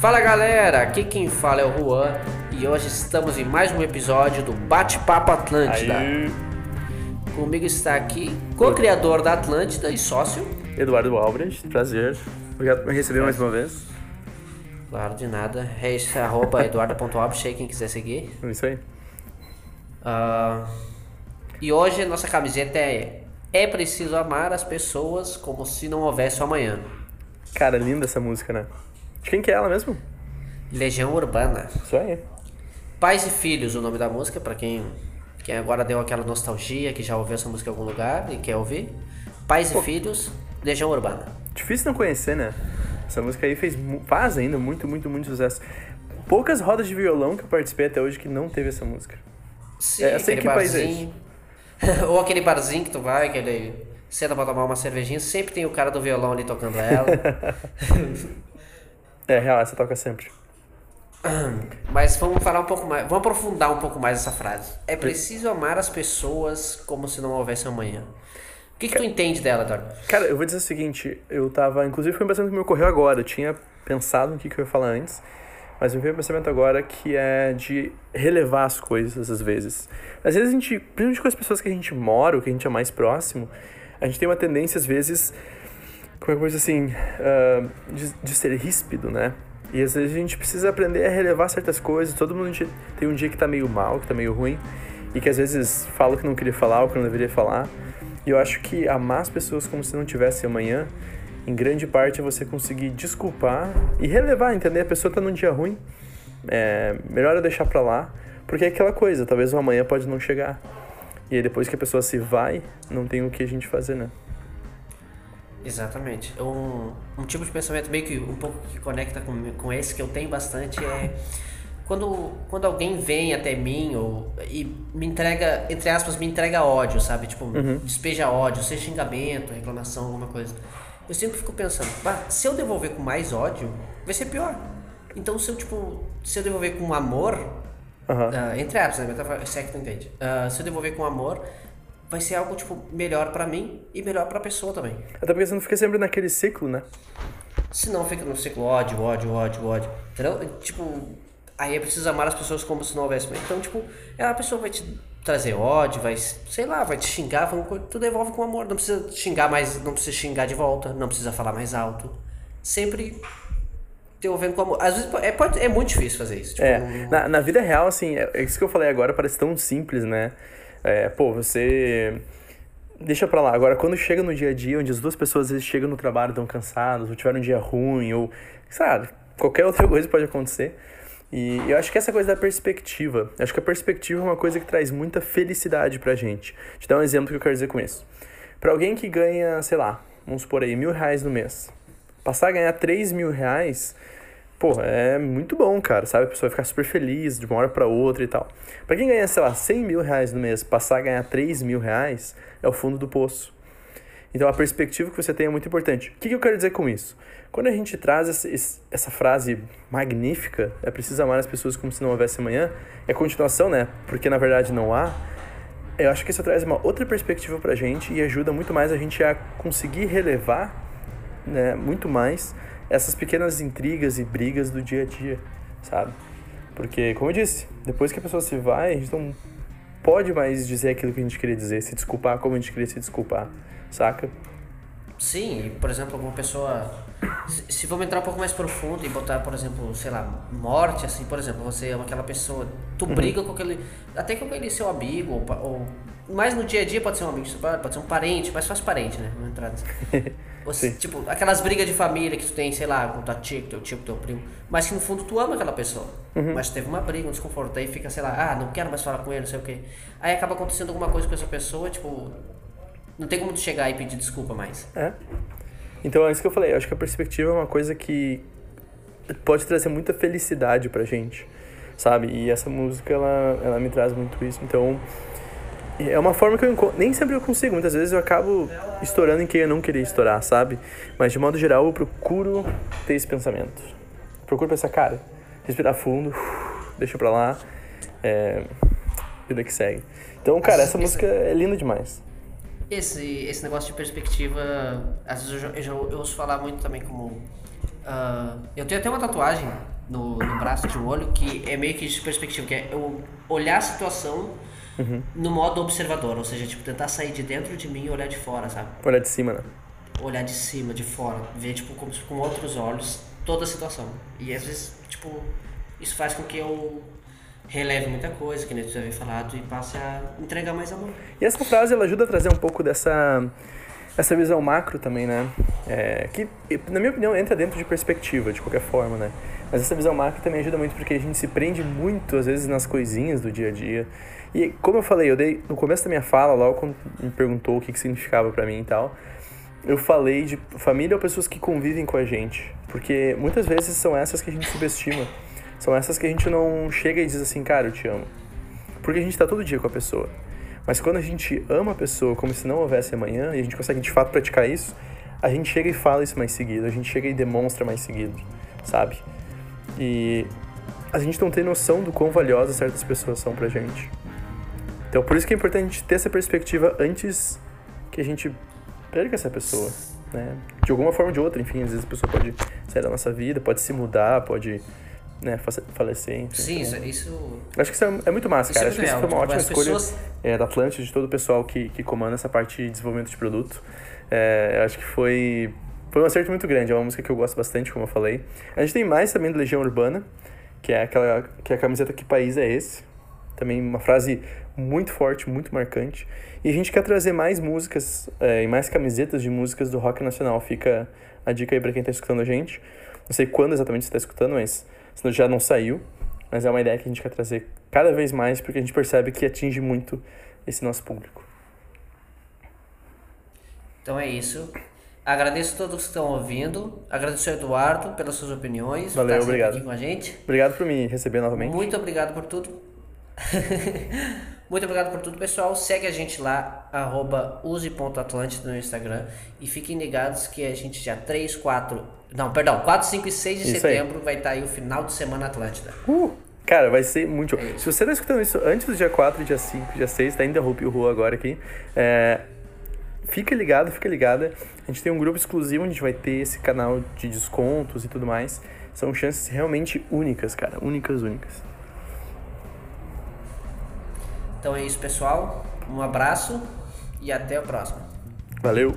Fala galera, aqui quem fala é o Juan e hoje estamos em mais um episódio do Bate-Papo Atlântida. Aí, Comigo está aqui co-criador da Atlântida e sócio. Eduardo Albrecht, prazer. Obrigado por me receber mais uma vez. Claro, de nada. É isso, arroba eduardo.albrecht quem quiser seguir. É isso aí. Ah, e hoje a nossa camiseta é É preciso amar as pessoas como se não houvesse o amanhã. Cara, linda essa música, né? De quem que é ela mesmo? Legião Urbana. Isso aí. Pais e Filhos, o nome da música, pra quem, quem agora deu aquela nostalgia, que já ouviu essa música em algum lugar e quer ouvir. Pais e Filhos, Legião Urbana. Difícil não conhecer, né? Essa música aí fez, faz ainda muito, muito, muito sucesso. Poucas rodas de violão que eu participei até hoje que não teve essa música. Sim, É, eu sei que país é barzinho. Ou aquele barzinho que tu vai, que ele senta pra tomar uma cervejinha, sempre tem o cara do violão ali tocando ela. É, real, essa toca sempre. Mas vamos falar um pouco mais, vamos aprofundar um pouco mais essa frase. É preciso amar as pessoas como se não houvesse amanhã. O que, que tu entende dela, Eduardo? Cara, eu vou dizer o seguinte, eu tava, inclusive foi um pensamento que me ocorreu agora, eu tinha pensado no que, que eu ia falar antes, mas me veio um pensamento agora que é de relevar as coisas às vezes. Às vezes a gente, principalmente com as pessoas que a gente mora, ou que a gente é mais próximo, a gente tem uma tendência às vezes, como é que eu assim, ah, de, de ser ríspido, né? E às vezes a gente precisa aprender a relevar certas coisas, todo mundo tem um dia que tá meio mal, que tá meio ruim, e que às vezes fala o que não queria falar, ou que não deveria falar, e eu acho que amar as pessoas como se não tivesse amanhã, em grande parte é você conseguir desculpar e relevar, entender? A pessoa tá num dia ruim, é melhor eu deixar pra lá, porque é aquela coisa, talvez o amanhã pode não chegar. E aí depois que a pessoa se vai, não tem o que a gente fazer, né? Exatamente. Um, um tipo de pensamento meio que um pouco que conecta com, com esse que eu tenho bastante é quando, quando alguém vem até mim ou, e me entrega, entre aspas, me entrega ódio, sabe? Tipo, despeja ódio, seja xingamento, reclamação, alguma coisa. Eu sempre fico pensando, "Bah, se eu devolver com mais ódio, vai ser pior. Então se eu, tipo, se eu devolver com amor, Aham. ah, entre aspas, né? Metáfora, se é que tu entende. Ah, se eu devolver com amor, vai ser algo, tipo, melhor pra mim e melhor pra pessoa também. Até porque você não fica sempre naquele ciclo, né? Se não fica no ciclo ódio, ódio, ódio, ódio. Entendeu? Tipo, aí é preciso amar as pessoas como se não houvesse. Então, tipo, a pessoa vai te trazer ódio, vai, sei lá, vai te xingar, vai- tu devolve com amor. Não precisa xingar mais, não precisa xingar de volta, não precisa falar mais alto. Sempre devolvendo com amor. Às vezes é, pode, é muito difícil fazer isso. Tipo, É, não- na, na vida real, assim, é, é isso que eu falei agora, parece tão simples, né? É, pô, você. Deixa pra lá. Agora, quando chega no dia a dia, onde as duas pessoas às vezes chegam no trabalho tão cansadas, ou tiveram um dia ruim, ou, sabe, qualquer outra coisa pode acontecer. E eu acho que essa coisa da perspectiva, acho que a perspectiva é uma coisa que traz muita felicidade pra gente. Te dar um exemplo que eu quero dizer com isso. Pra alguém que ganha, sei lá, vamos supor aí, mil reais no mês, passar a ganhar três mil reais, Porra, é muito bom, cara, sabe? A pessoa vai ficar super feliz de uma hora pra outra e tal. Pra quem ganha, sei lá, 100 mil reais no mês, passar a ganhar 3 mil reais, é o fundo do poço. Então a perspectiva que você tem é muito importante. O que, eu quero dizer com isso? Quando a gente traz essa, essa frase magnífica, é preciso amar as pessoas como se não houvesse amanhã, é continuação, né? Porque na verdade não há. Eu acho que isso traz uma outra perspectiva pra gente e ajuda muito mais a gente a conseguir relevar né, muito mais essas pequenas intrigas e brigas do dia a dia, sabe? Porque, como eu disse, depois que a pessoa se vai, a gente não pode mais dizer aquilo que a gente queria dizer, se desculpar como a gente queria se desculpar, saca? Sim, por exemplo, alguma pessoa. Se, vamos entrar um pouco mais profundo e botar, por exemplo, sei lá, morte, assim, por exemplo, você ama aquela pessoa, tu briga com aquele. Até com aquele seu amigo, ou, ou. Mais no dia a dia pode ser um amigo, pode ser um parente, mas faz parente, né? Vamos entrar nessa. Você, tipo, aquelas brigas de família que tu tem, sei lá, com tua tia, com teu tio, com teu primo, mas que no fundo tu ama aquela pessoa. Mas teve uma briga, um desconforto, aí fica, sei lá, ah, não quero mais falar com ele, não sei o quê. Aí acaba acontecendo alguma coisa com essa pessoa, tipo, não tem como tu chegar e pedir desculpa mais. É. Então é isso que eu falei, eu acho que a perspectiva é uma coisa que pode trazer muita felicidade pra gente, sabe? E essa música, ela, ela me traz muito isso, então... É uma forma que eu encontro. Nem sempre eu consigo, muitas vezes eu acabo estourando em quem eu não queria estourar, sabe? Mas de modo geral eu procuro ter esse pensamento. Procuro pensar, cara, respirar fundo, deixa pra lá. É, vida que segue. Então, cara, essa, essa música é linda demais. Esse, esse negócio de perspectiva, às vezes eu, eu, eu ouço falar muito também como. Uh, eu tenho até uma tatuagem no, no braço de um olho que é meio que de perspectiva, que é eu olhar a situação uhum. no modo observador, ou seja, tipo, tentar sair de dentro de mim e olhar de fora, sabe? Olhar de cima, né? Olhar de cima, de fora, ver tipo como com outros olhos toda a situação. E às vezes, tipo, isso faz com que eu releve muita coisa, que nem tu já havia falado, e passe a entregar mais amor. E essa frase, ela ajuda a trazer um pouco dessa essa visão macro também, né? É, que, na minha opinião, entra dentro de perspectiva, de qualquer forma, né? Mas essa visão macro também ajuda muito porque a gente se prende muito, às vezes, nas coisinhas do dia a dia. E, como eu falei, eu dei no começo da minha fala, logo quando me perguntou o que, que significava para mim e tal, eu falei de família ou pessoas que convivem com a gente. Porque muitas vezes são essas que a gente subestima. São essas que a gente não chega e diz assim, cara, eu te amo. Porque a gente tá todo dia com a pessoa. Mas quando a gente ama a pessoa como se não houvesse amanhã, e a gente consegue de fato praticar isso, a gente chega e fala isso mais seguido, a gente chega e demonstra mais seguido, sabe? E a gente não tem noção do quão valiosas certas pessoas são pra gente. Então por isso que é importante a gente ter essa perspectiva antes que a gente perca essa pessoa, né? De alguma forma ou de outra, enfim, às vezes a pessoa pode sair da nossa vida, pode se mudar, pode né, falecer. Enfim, Sim, então, isso, Acho que isso é, é muito massa, cara. É acho que isso foi uma ótima escolha pessoas... é, da Atlantis, de todo o pessoal que, que comanda essa parte de desenvolvimento de produto. É, acho que foi, foi um acerto muito grande. É uma música que eu gosto bastante, como eu falei. A gente tem mais também do Legião Urbana, que é aquela que é a camiseta Que País é Esse? Também uma frase muito forte, muito marcante. E a gente quer trazer mais músicas é, e mais camisetas de músicas do rock nacional. Fica a dica aí para quem está escutando a gente. Não sei quando exatamente você está escutando, mas senão já não saiu, mas é uma ideia que a gente quer trazer cada vez mais porque a gente percebe que atinge muito esse nosso público. Então é isso. Agradeço a todos que estão ouvindo. Agradeço ao Eduardo pelas suas opiniões. Valeu, obrigado. Aqui com a gente. Obrigado por me receber novamente. Muito obrigado por tudo. Muito obrigado por tudo, pessoal. Segue a gente lá, arroba use.atlântida no Instagram. E fiquem ligados que a gente já 3, 4. Não, perdão, 4, 5 e 6 de isso setembro aí. vai estar aí o final de semana Atlântida. Uh, cara, vai ser muito. É Se você está escutando isso antes do dia 4, dia 5, dia 6, tá ainda Rupi o Rua agora aqui. É, fica ligado, fica ligada. A gente tem um grupo exclusivo onde a gente vai ter esse canal de descontos e tudo mais. São chances realmente únicas, cara. Únicas, únicas. Então é isso, pessoal. Um abraço e até a próxima. Valeu!